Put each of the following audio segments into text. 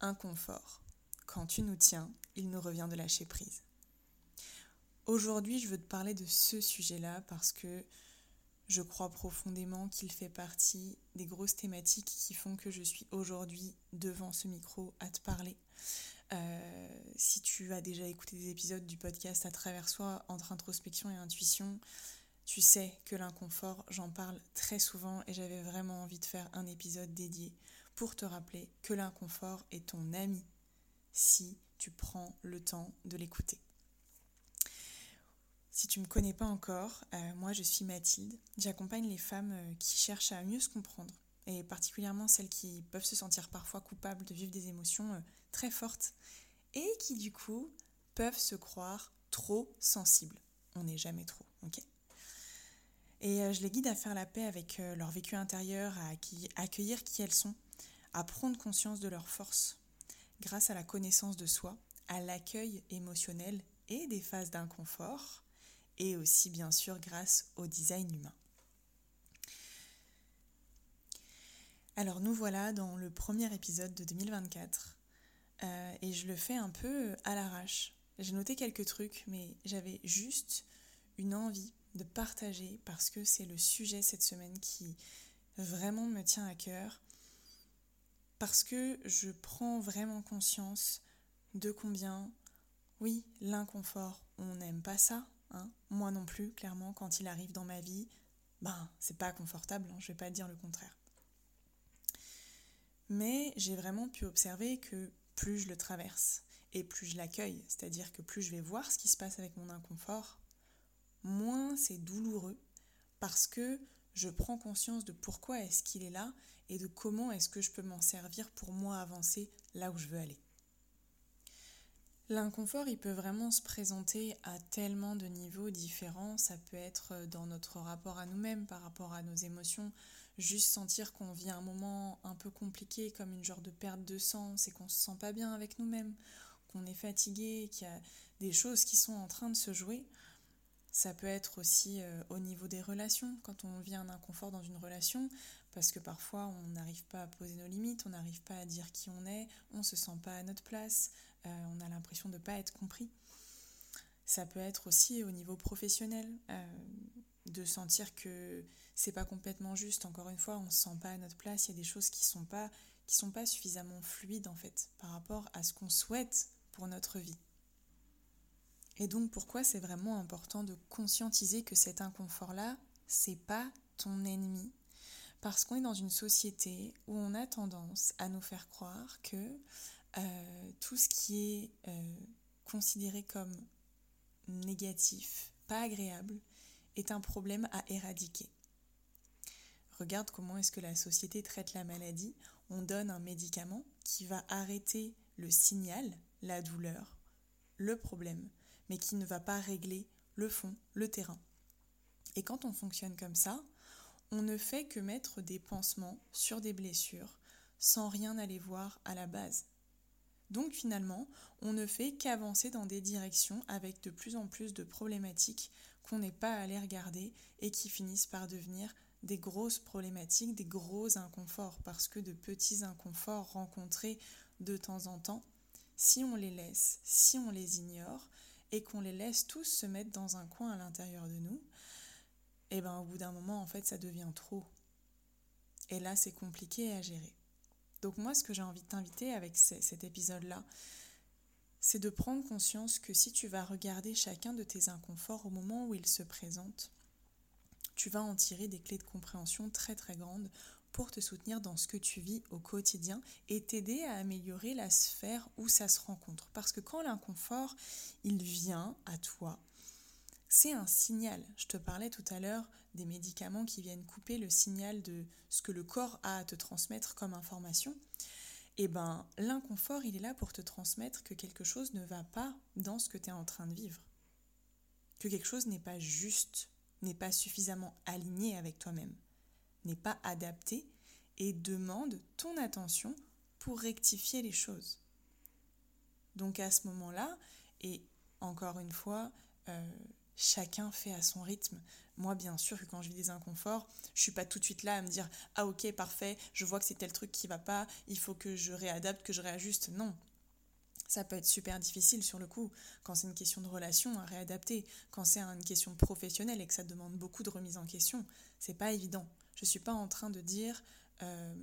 inconfort. Quand tu nous tiens, il nous revient de lâcher prise. Aujourd'hui, je veux te parler de ce sujet-là parce que je crois profondément qu'il fait partie des grosses thématiques qui font que je suis aujourd'hui devant ce micro à te parler. Euh, si tu as déjà écouté des épisodes du podcast à travers soi entre introspection et intuition, tu sais que l'inconfort, j'en parle très souvent et j'avais vraiment envie de faire un épisode dédié pour te rappeler que l'inconfort est ton ami si tu prends le temps de l'écouter. Si tu ne me connais pas encore, euh, moi je suis Mathilde. J'accompagne les femmes euh, qui cherchent à mieux se comprendre, et particulièrement celles qui peuvent se sentir parfois coupables de vivre des émotions euh, très fortes, et qui du coup peuvent se croire trop sensibles. On n'est jamais trop, ok? Et je les guide à faire la paix avec leur vécu intérieur, à accueillir qui elles sont, à prendre conscience de leurs forces, grâce à la connaissance de soi, à l'accueil émotionnel et des phases d'inconfort, et aussi bien sûr grâce au design humain. Alors nous voilà dans le premier épisode de 2024 euh, et je le fais un peu à l'arrache. J'ai noté quelques trucs mais j'avais juste une envie de partager parce que c'est le sujet cette semaine qui vraiment me tient à cœur parce que je prends vraiment conscience de combien, oui, l'inconfort, on n'aime pas ça, Hein. Moi non plus, clairement, quand il arrive dans ma vie, ben, c'est pas confortable, hein, je vais pas dire le contraire. Mais j'ai vraiment pu observer que plus je le traverse et plus je l'accueille, c'est-à-dire que plus je vais voir ce qui se passe avec mon inconfort, moins c'est douloureux parce que je prends conscience de pourquoi est-ce qu'il est là et de comment est-ce que je peux m'en servir pour moi avancer là où je veux aller. L'inconfort, il peut vraiment se présenter à tellement de niveaux différents. Ça peut être dans notre rapport à nous-mêmes, par rapport à nos émotions, juste sentir qu'on vit un moment un peu compliqué, comme une genre de perte de sens et qu'on se sent pas bien avec nous-mêmes, qu'on est fatigué, qu'il y a des choses qui sont en train de se jouer. Ça peut être aussi euh, au niveau des relations, quand on vit un inconfort dans une relation, parce que parfois on n'arrive pas à poser nos limites, on n'arrive pas à dire qui on est, on se sent pas à notre place, euh, on a l'impression de ne pas être compris. Ça peut être aussi au niveau professionnel, euh, de sentir que c'est pas complètement juste. Encore une fois, on se sent pas à notre place. Il y a des choses qui sont pas sont pas suffisamment fluides en fait par rapport à ce qu'on souhaite pour notre vie. Et donc pourquoi c'est vraiment important de conscientiser que cet inconfort là, c'est pas ton ennemi? Parce qu'on est dans une société où on a tendance à nous faire croire que euh, tout ce qui est euh, considéré comme négatif, pas agréable, est un problème à éradiquer. Regarde comment est-ce que la société traite la maladie. On donne un médicament qui va arrêter le signal, la douleur, le problème, mais qui ne va pas régler le fond, le terrain. Et quand on fonctionne comme ça, on ne fait que mettre des pansements sur des blessures sans rien aller voir à la base. Donc finalement, on ne fait qu'avancer dans des directions avec de plus en plus de problématiques qu'on n'est pas allé regarder et qui finissent par devenir des grosses problématiques, des gros inconforts, parce que de petits inconforts rencontrés de temps en temps, si on les laisse, si on les ignore, et qu'on les laisse tous se mettre dans un coin à l'intérieur de nous, et eh ben au bout d'un moment, en fait, ça devient trop. Et là, c'est compliqué à gérer. Donc moi, ce que j'ai envie de t'inviter avec cet épisode-là, c'est de prendre conscience que si tu vas regarder chacun de tes inconforts au moment où ils se présentent, tu vas en tirer des clés de compréhension très très grandes pour te soutenir dans ce que tu vis au quotidien et t'aider à améliorer la sphère où ça se rencontre. Parce que quand l'inconfort, il vient à toi, c'est un signal. Je te parlais tout à l'heure des médicaments qui viennent couper le signal de ce que le corps a à te transmettre comme information. Eh ben, l'inconfort, il est là pour te transmettre que quelque chose ne va pas dans ce que tu es en train de vivre. Que quelque chose n'est pas juste, n'est pas suffisamment aligné avec toi-même, n'est pas adapté et demande ton attention pour rectifier les choses. Donc à ce moment-là, et encore une fois, euh, chacun fait à son rythme. Moi, bien sûr que quand je vis des inconforts, je suis pas tout de suite là à me dire ah ok parfait, je vois que c'est tel truc qui va pas, il faut que je réadapte, que je réajuste. Non, ça peut être super difficile sur le coup, quand c'est une question de relation à réadapter, quand c'est une question professionnelle et que ça demande beaucoup de remise en question, c'est pas évident. Je suis pas en train de dire euh,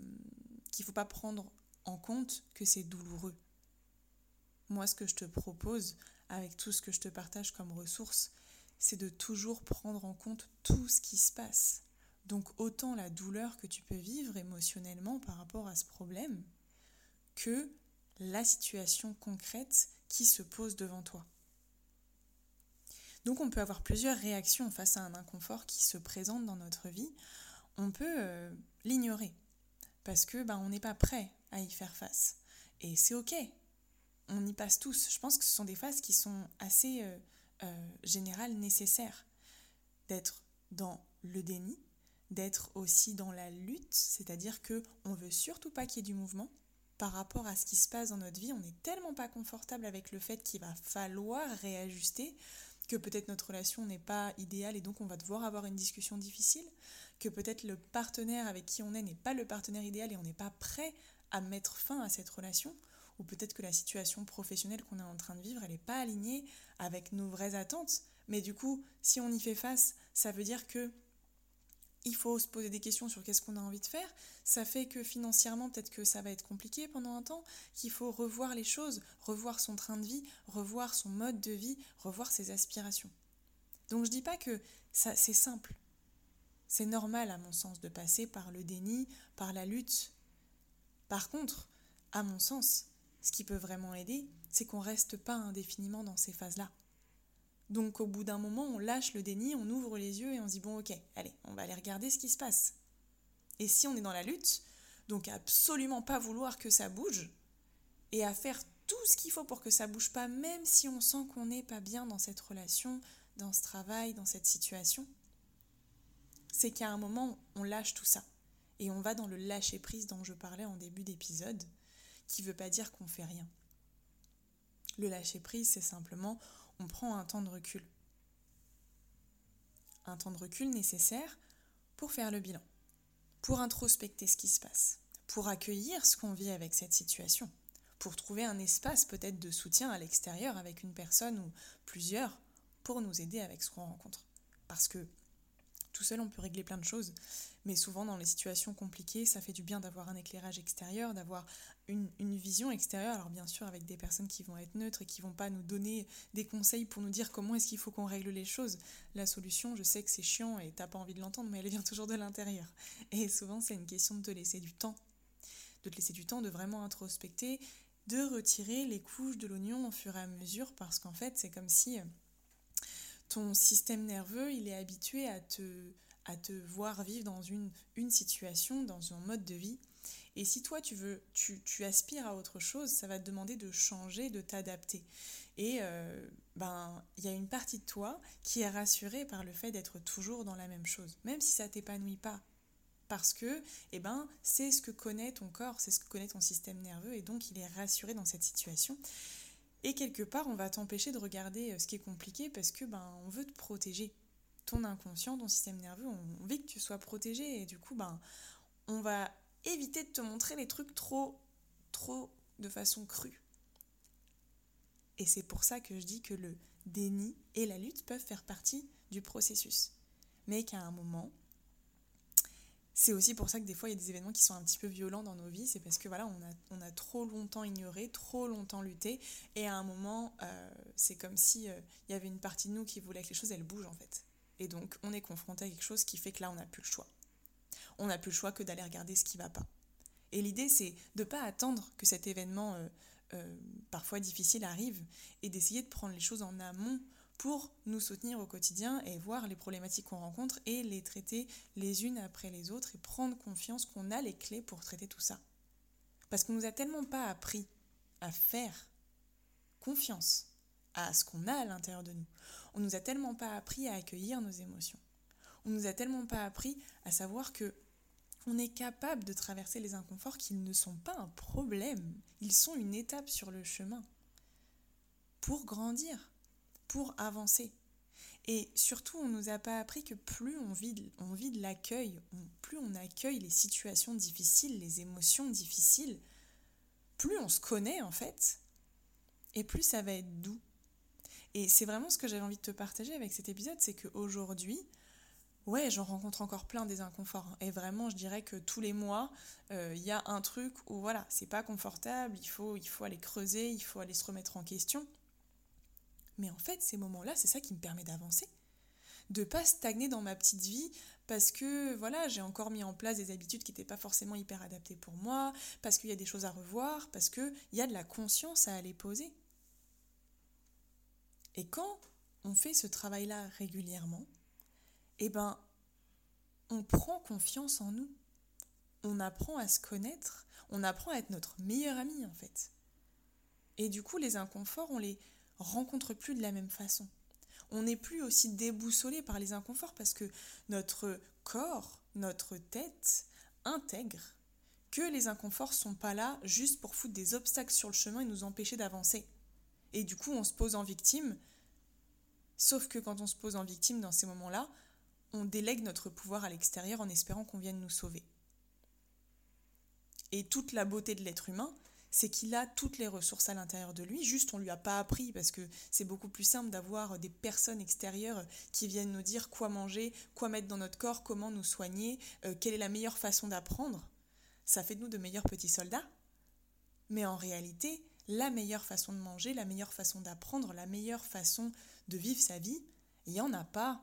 qu'il faut pas prendre en compte que c'est douloureux. Moi, ce que je te propose, avec tout ce que je te partage comme ressources, c'est de toujours prendre en compte tout ce qui se passe. Donc autant la douleur que tu peux vivre émotionnellement par rapport à ce problème que la situation concrète qui se pose devant toi. Donc on peut avoir plusieurs réactions face à un inconfort qui se présente dans notre vie. On peut euh, l'ignorer parce que ben, on n'est pas prêt à y faire face. Et c'est ok. On y passe tous. Je pense que ce sont des phases qui sont assez euh, euh, général nécessaire d'être dans le déni, d'être aussi dans la lutte, c'est-à-dire que on veut surtout pas qu'il y ait du mouvement par rapport à ce qui se passe dans notre vie, on n'est tellement pas confortable avec le fait qu'il va falloir réajuster que peut-être notre relation n'est pas idéale et donc on va devoir avoir une discussion difficile, que peut-être le partenaire avec qui on est n'est pas le partenaire idéal et on n'est pas prêt à mettre fin à cette relation, ou peut-être que la situation professionnelle qu'on est en train de vivre, elle n'est pas alignée avec nos vraies attentes. Mais du coup, si on y fait face, ça veut dire que il faut se poser des questions sur qu'est-ce qu'on a envie de faire. Ça fait que financièrement, peut-être que ça va être compliqué pendant un temps, qu'il faut revoir les choses, revoir son train de vie, revoir son mode de vie, revoir ses aspirations. Donc je dis pas que c'est simple. C'est normal à mon sens de passer par le déni, par la lutte. Par contre, à mon sens, ce qui peut vraiment aider, c'est qu'on reste pas indéfiniment dans ces phases-là. Donc au bout d'un moment, on lâche le déni, on ouvre les yeux et on se dit bon ok, allez, on va aller regarder ce qui se passe. Et si on est dans la lutte, donc absolument pas vouloir que ça bouge, et à faire tout ce qu'il faut pour que ça bouge pas, même si on sent qu'on n'est pas bien dans cette relation, dans ce travail, dans cette situation, c'est qu'à un moment, on lâche tout ça. Et on va dans le lâcher prise dont je parlais en début d'épisode, qui veut pas dire qu'on fait rien. Le lâcher prise, c'est simplement on prend un temps de recul. Un temps de recul nécessaire pour faire le bilan, pour introspecter ce qui se passe, pour accueillir ce qu'on vit avec cette situation, pour trouver un espace peut-être de soutien à l'extérieur avec une personne ou plusieurs pour nous aider avec ce qu'on rencontre. Parce que tout seul, on peut régler plein de choses, mais souvent dans les situations compliquées, ça fait du bien d'avoir un éclairage extérieur, d'avoir une, vision extérieure, alors bien sûr avec des personnes qui vont être neutres et qui vont pas nous donner des conseils pour nous dire comment est-ce qu'il faut qu'on règle les choses. La solution, je sais que c'est chiant et t'as pas envie de l'entendre, mais elle vient toujours de l'intérieur. Et souvent, c'est une question de te laisser du temps, de te laisser du temps, de vraiment introspecter, de retirer les couches de l'oignon au fur et à mesure, parce qu'en fait, c'est comme si ton système nerveux, il est habitué à te, à te voir vivre dans une, une situation, dans un mode de vie. Et si toi, tu veux, tu, tu aspires à autre chose, ça va te demander de changer, de t'adapter. Et euh, ben, il y a une partie de toi qui est rassurée par le fait d'être toujours dans la même chose, même si ça t'épanouit pas. Parce que, eh ben, c'est ce que connaît ton corps, c'est ce que connaît ton système nerveux, et donc il est rassuré dans cette situation. Et quelque part, on va t'empêcher de regarder euh, ce qui est compliqué parce que ben, on veut te protéger. Ton inconscient, ton système nerveux, on veut que tu sois protégé et du coup, ben, on va éviter de te montrer les trucs trop, trop de façon crue. Et c'est pour ça que je dis que le déni et la lutte peuvent faire partie du processus. Mais qu'à un moment, c'est aussi pour ça que des fois il y a des événements qui sont un petit peu violents dans nos vies, c'est parce que voilà, on a, on a trop longtemps ignoré, trop longtemps lutté, et à un moment, euh, c'est comme si euh, il y avait une partie de nous qui voulait que les choses elles bougent en fait. Et donc on est confronté à quelque chose qui fait que là on n'a plus le choix. On n'a plus le choix que d'aller regarder ce qui va pas. Et l'idée c'est de ne pas attendre que cet événement euh, parfois difficile arrive et d'essayer de prendre les choses en amont pour nous soutenir au quotidien et voir les problématiques qu'on rencontre et les traiter les unes après les autres et prendre confiance qu'on a les clés pour traiter tout ça. Parce qu'on nous a tellement pas appris à faire confiance à ce qu'on a à l'intérieur de nous. On nous a tellement pas appris à accueillir nos émotions. On nous a tellement pas appris à savoir que on est capable de traverser les inconforts qu'ils ne sont pas un problème, ils sont une étape sur le chemin pour grandir pour avancer. Et surtout, on ne nous a pas appris que plus on vit, on de l'accueil, plus on accueille les situations difficiles, les émotions difficiles, plus on se connaît en fait, et plus ça va être doux. Et c'est vraiment ce que j'avais envie de te partager avec cet épisode, c'est qu'aujourd'hui, ouais, j'en rencontre encore plein des inconforts. Et vraiment, je dirais que tous les mois, euh, il y a un truc où voilà, c'est pas confortable, il faut, il faut aller creuser, il faut aller se remettre en question. Mais en fait, ces moments-là, c'est ça qui me permet d'avancer. De pas stagner dans ma petite vie parce que voilà, j'ai encore mis en place des habitudes qui n'étaient pas forcément hyper adaptées pour moi, parce qu'il y a des choses à revoir, parce qu'il y a de la conscience à aller poser. Et quand on fait ce travail-là régulièrement, eh ben, on prend confiance en nous. On apprend à se connaître, on apprend à être notre meilleur ami en fait. Et du coup, les inconforts, on les rencontre plus de la même façon. On n'est plus aussi déboussolé par les inconforts parce que notre corps, notre tête intègre que les inconforts sont pas là juste pour foutre des obstacles sur le chemin et nous empêcher d'avancer. Et du coup, on se pose en victime. Sauf que quand on se pose en victime dans ces moments-là, on délègue notre pouvoir à l'extérieur en espérant qu'on vienne nous sauver. Et toute la beauté de l'être humain, c'est qu'il a toutes les ressources à l'intérieur de lui, juste on lui a pas appris parce que c'est beaucoup plus simple d'avoir des personnes extérieures qui viennent nous dire quoi manger, quoi mettre dans notre corps, comment nous soigner, euh, quelle est la meilleure façon d'apprendre. Ça fait de nous de meilleurs petits soldats. Mais en réalité, la meilleure façon de manger, la meilleure façon d'apprendre, la meilleure façon de vivre sa vie, il n'y en a pas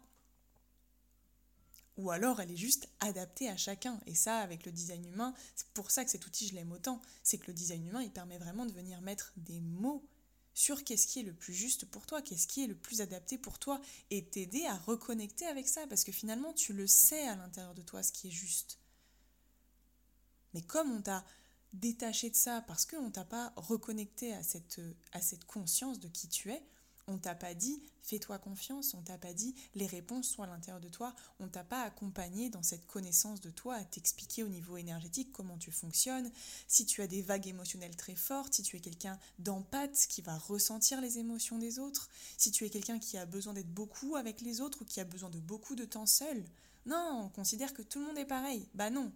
ou alors elle est juste adaptée à chacun. Et ça, avec le design humain, c'est pour ça que cet outil, je l'aime autant. C'est que le design humain, il permet vraiment de venir mettre des mots sur qu'est-ce qui est le plus juste pour toi, qu'est-ce qui est le plus adapté pour toi, et t'aider à reconnecter avec ça, parce que finalement, tu le sais à l'intérieur de toi, ce qui est juste. Mais comme on t'a détaché de ça, parce qu'on t'a pas reconnecté à cette, à cette conscience de qui tu es, on t'a pas dit fais-toi confiance, on t'a pas dit les réponses sont à l'intérieur de toi, on t'a pas accompagné dans cette connaissance de toi, à t'expliquer au niveau énergétique comment tu fonctionnes, si tu as des vagues émotionnelles très fortes, si tu es quelqu'un d'empathe qui va ressentir les émotions des autres, si tu es quelqu'un qui a besoin d'être beaucoup avec les autres ou qui a besoin de beaucoup de temps seul. Non, on considère que tout le monde est pareil. Bah non,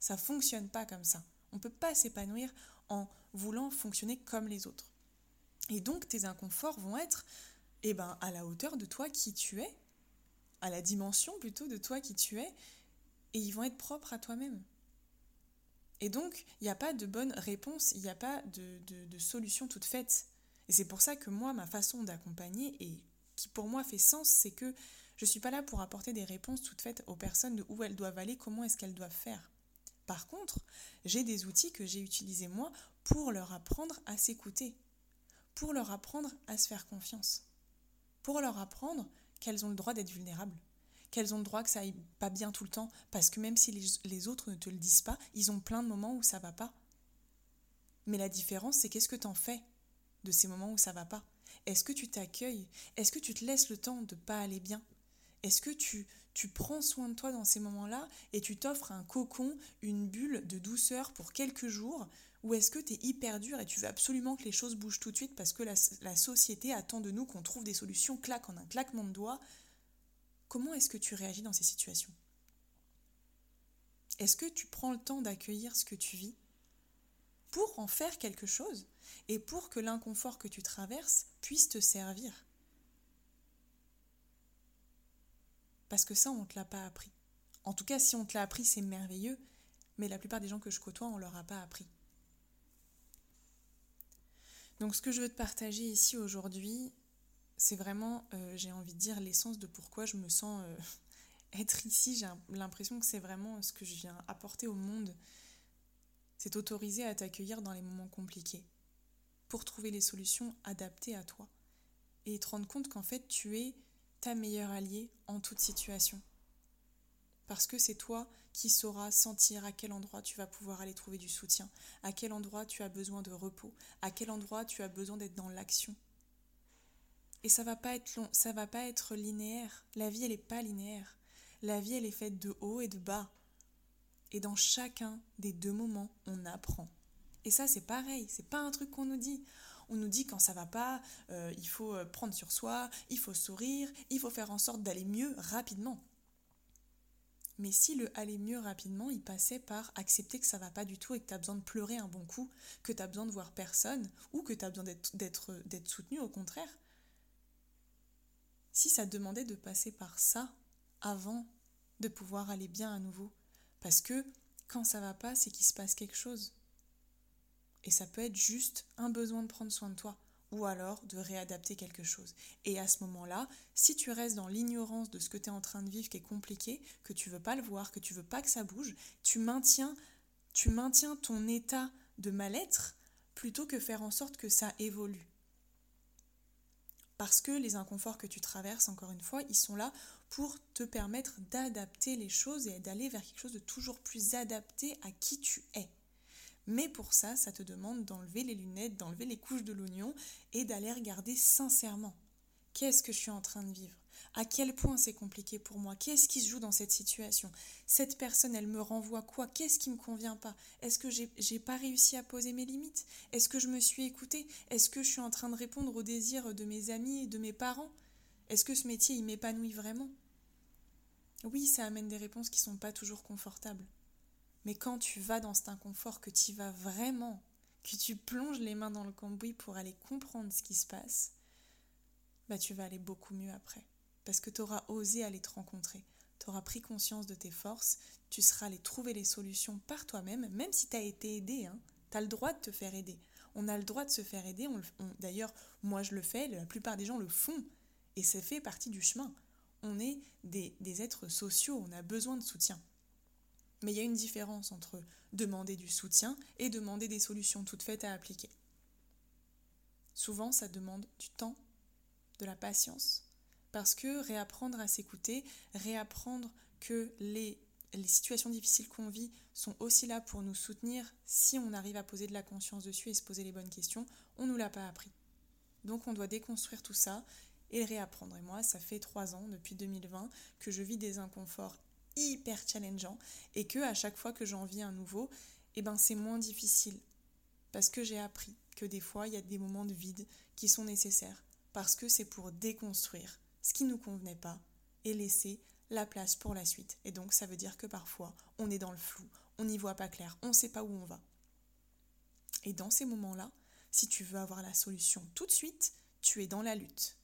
ça fonctionne pas comme ça. On peut pas s'épanouir en voulant fonctionner comme les autres. Et donc tes inconforts vont être eh ben, à la hauteur de toi qui tu es, à la dimension plutôt de toi qui tu es, et ils vont être propres à toi-même. Et donc, il n'y a pas de bonne réponse, il n'y a pas de, de, solution toute faite. Et c'est pour ça que moi, ma façon d'accompagner, et qui pour moi fait sens, c'est que je ne suis pas là pour apporter des réponses toutes faites aux personnes de où elles doivent aller, comment est-ce qu'elles doivent faire. Par contre, j'ai des outils que j'ai utilisés moi pour leur apprendre à s'écouter, pour leur apprendre à se faire confiance, pour leur apprendre qu'elles ont le droit d'être vulnérables, qu'elles ont le droit que ça aille pas bien tout le temps, parce que même si les, autres ne te le disent pas, ils ont plein de moments où ça va pas. Mais la différence, c'est qu'est-ce que tu en fais de ces moments où ça va pas? Est-ce que tu t'accueilles? Est-ce que tu te laisses le temps de pas aller bien? Est-ce que tu, prends soin de toi dans ces moments-là et tu t'offres un cocon, une bulle de douceur pour quelques jours ou est-ce que tu es hyper dur et tu veux absolument que les choses bougent tout de suite parce que la, société attend de nous qu'on trouve des solutions claques en un claquement de doigts? Comment est-ce que tu réagis dans ces situations? Est-ce que tu prends le temps d'accueillir ce que tu vis pour en faire quelque chose et pour que l'inconfort que tu traverses puisse te servir? Parce que ça, on ne te l'a pas appris. En tout cas, si on te l'a appris, c'est merveilleux, mais la plupart des gens que je côtoie, on ne leur a pas appris. Donc ce que je veux te partager ici aujourd'hui, c'est vraiment, euh, j'ai envie de dire, l'essence de pourquoi je me sens euh, être ici. J'ai l'impression que c'est vraiment ce que je viens apporter au monde. C'est t'autoriser à t'accueillir dans les moments compliqués pour trouver les solutions adaptées à toi et te rendre compte qu'en fait tu es ta meilleure alliée en toute situation. Parce que c'est toi qui sauras sentir à quel endroit tu vas pouvoir aller trouver du soutien, à quel endroit tu as besoin de repos, à quel endroit tu as besoin d'être dans l'action. Et ça va pas être long, ça va pas être linéaire. La vie elle est pas linéaire. La vie elle est faite de haut et de bas. Et dans chacun des deux moments, on apprend. Et ça c'est pareil, c'est pas un truc qu'on nous dit. On nous dit quand ça va pas, euh, il faut euh, prendre sur soi, il faut sourire, il faut faire en sorte d'aller mieux rapidement. Mais si le aller mieux rapidement, il passait par accepter que ça va pas du tout et que tu as besoin de pleurer un bon coup, que tu as besoin de voir personne ou que tu as besoin d'être soutenu au contraire, si ça demandait de passer par ça avant de pouvoir aller bien à nouveau. Parce que quand ça va pas, c'est qu'il se passe quelque chose. Et ça peut être juste un besoin de prendre soin de toi ou alors de réadapter quelque chose. Et à ce moment-là, si tu restes dans l'ignorance de ce que tu es en train de vivre qui est compliqué, que tu veux pas le voir, que tu veux pas que ça bouge, tu maintiens tu maintiens ton état de mal-être plutôt que faire en sorte que ça évolue. Parce que les inconforts que tu traverses, encore une fois, ils sont là pour te permettre d'adapter les choses et d'aller vers quelque chose de toujours plus adapté à qui tu es. Mais pour ça, ça te demande d'enlever les lunettes, d'enlever les couches de l'oignon et d'aller regarder sincèrement. Qu'est-ce que je suis en train de vivre? À quel point c'est compliqué pour moi, qu'est-ce qui se joue dans cette situation, cette personne, elle me renvoie quoi, qu'est-ce qui ne me convient pas, est-ce que j'ai pas réussi à poser mes limites, est-ce que je me suis écoutée, est-ce que je suis en train de répondre aux désirs de mes amis et de mes parents, est-ce que ce métier il m'épanouit vraiment? Oui, ça amène des réponses qui sont pas toujours confortables. Mais quand tu vas dans cet inconfort, que tu vas vraiment, que tu plonges les mains dans le cambouis pour aller comprendre ce qui se passe, bah tu vas aller beaucoup mieux après parce que tu auras osé aller te rencontrer. Tu auras pris conscience de tes forces, tu seras allé trouver les solutions par toi-même, même si tu as été aidé. Hein. Tu as le droit de te faire aider. On a le droit de se faire aider. D'ailleurs, moi je le fais, la plupart des gens le font. Et ça fait partie du chemin. On est des, des êtres sociaux, on a besoin de soutien. Mais il y a une différence entre demander du soutien et demander des solutions toutes faites à appliquer. Souvent, ça demande du temps, de la patience, parce que réapprendre à s'écouter, réapprendre que les, situations difficiles qu'on vit sont aussi là pour nous soutenir si on arrive à poser de la conscience dessus et se poser les bonnes questions, on ne nous l'a pas appris. Donc on doit déconstruire tout ça et le réapprendre. Et moi, ça fait trois ans, depuis 2020, que je vis des inconforts hyper challengeants et que à chaque fois que j'en vis un nouveau, eh ben c'est moins difficile parce que j'ai appris que des fois il y a des moments de vide qui sont nécessaires parce que c'est pour déconstruire ce qui nous convenait pas et laisser la place pour la suite. Et donc ça veut dire que parfois on est dans le flou, on n'y voit pas clair, on ne sait pas où on va. Et dans ces moments-là, si tu veux avoir la solution tout de suite, tu es dans la lutte.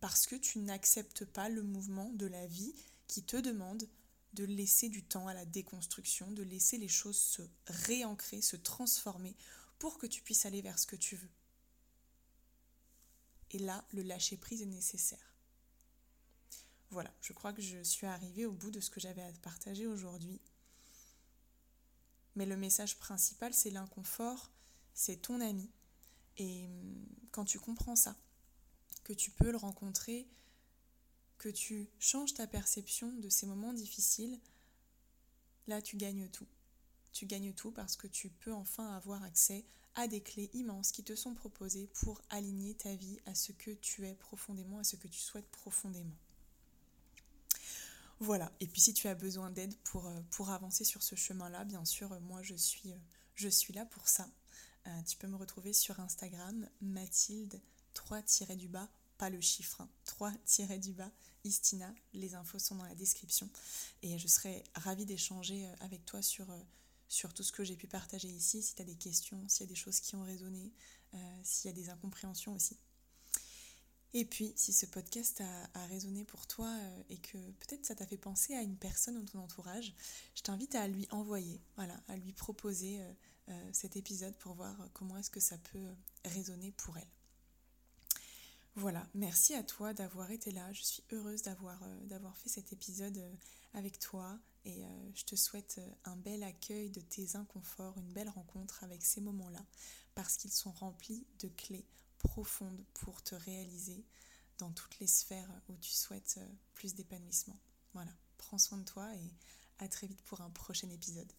Parce que tu n'acceptes pas le mouvement de la vie qui te demande de laisser du temps à la déconstruction, de laisser les choses se réancrer, se transformer pour que tu puisses aller vers ce que tu veux. Et là, le lâcher-prise est nécessaire. Voilà, je crois que je suis arrivée au bout de ce que j'avais à partager aujourd'hui. Mais le message principal, c'est l'inconfort, c'est ton ami. Et hum, quand tu comprends ça, que tu peux le rencontrer, que tu changes ta perception de ces moments difficiles, là tu gagnes tout. Tu gagnes tout parce que tu peux enfin avoir accès à des clés immenses qui te sont proposées pour aligner ta vie à ce que tu es profondément, à ce que tu souhaites profondément. Voilà, et puis si tu as besoin d'aide pour, euh, avancer sur ce chemin-là, bien sûr, moi je suis, euh, je suis là pour ça. Euh, tu peux me retrouver sur Instagram, Mathilde 3-du-bas, pas le chiffre, 3-du-bas, hein, Istina. Les infos sont dans la description. Et je serai ravie d'échanger avec toi sur sur tout ce que j'ai pu partager ici, si tu as des questions, s'il y a des choses qui ont résonné, euh, s'il y a des incompréhensions aussi. Et puis, si ce podcast a, résonné pour toi euh, et que peut-être ça t'a fait penser à une personne dans ton entourage, je t'invite à lui envoyer, voilà, à lui proposer euh, cet épisode pour voir comment est-ce que ça peut résonner pour elle. Voilà, merci à toi d'avoir été là. Je suis heureuse d'avoir d'avoir fait cet épisode avec toi. Et euh, je te souhaite euh, un bel accueil de tes inconforts, une belle rencontre avec ces moments-là, parce qu'ils sont remplis de clés profondes pour te réaliser dans toutes les sphères où tu souhaites euh, plus d'épanouissement. Voilà, prends soin de toi et à très vite pour un prochain épisode.